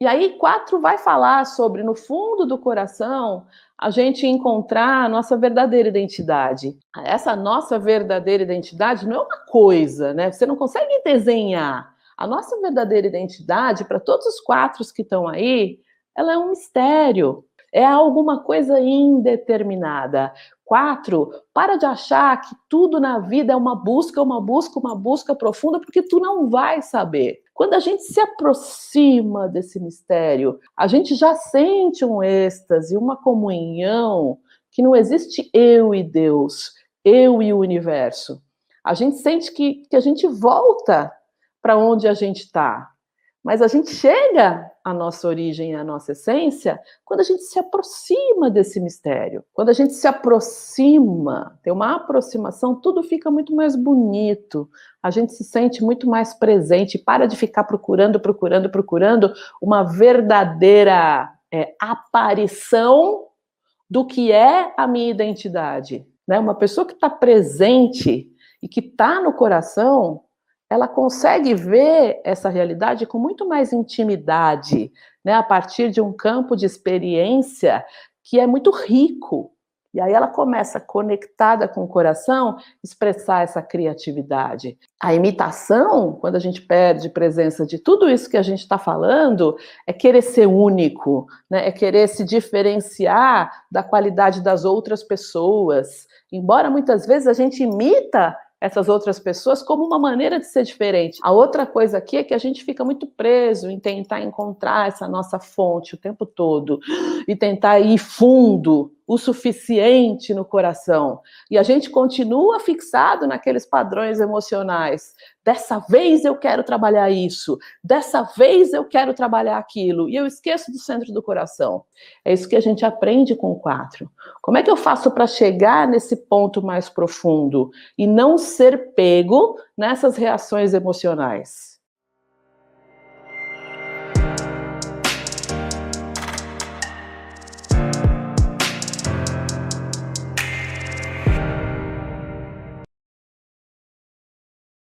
E aí, quatro vai falar sobre, no fundo do coração, a gente encontrar a nossa verdadeira identidade. Essa nossa verdadeira identidade não é uma coisa, né? Você não consegue desenhar. A nossa verdadeira identidade, para todos os quatro que estão aí, ela é um mistério. É alguma coisa indeterminada. Quatro, para de achar que tudo na vida é uma busca, uma busca, uma busca profunda, porque tu não vai saber. Quando a gente se aproxima desse mistério, a gente já sente um êxtase, uma comunhão, que não existe eu e Deus, eu e o universo. A gente sente que, que a gente volta para onde a gente está. Mas a gente chega à nossa origem, à nossa essência, quando a gente se aproxima desse mistério. Quando a gente se aproxima, tem uma aproximação, tudo fica muito mais bonito. A gente se sente muito mais presente, para de ficar procurando, procurando, procurando uma verdadeira é, aparição do que é a minha identidade. Né? Uma pessoa que está presente e que está no coração, ela consegue ver essa realidade com muito mais intimidade, né, a partir de um campo de experiência que é muito rico. E aí ela começa, conectada com o coração, expressar essa criatividade. A imitação, quando a gente perde presença de tudo isso que a gente está falando, é querer ser único, né? é querer se diferenciar da qualidade das outras pessoas. Embora muitas vezes a gente imita essas outras pessoas como uma maneira de ser diferente. A outra coisa aqui é que a gente fica muito preso em tentar encontrar essa nossa fonte o tempo todo e tentar ir fundo o suficiente no coração. E a gente continua fixado naqueles padrões emocionais. Dessa vez eu quero trabalhar isso, dessa vez eu quero trabalhar aquilo, e eu esqueço do centro do coração. É isso que a gente aprende com o quatro. Como é que eu faço para chegar nesse ponto mais profundo e não ser pego nessas reações emocionais?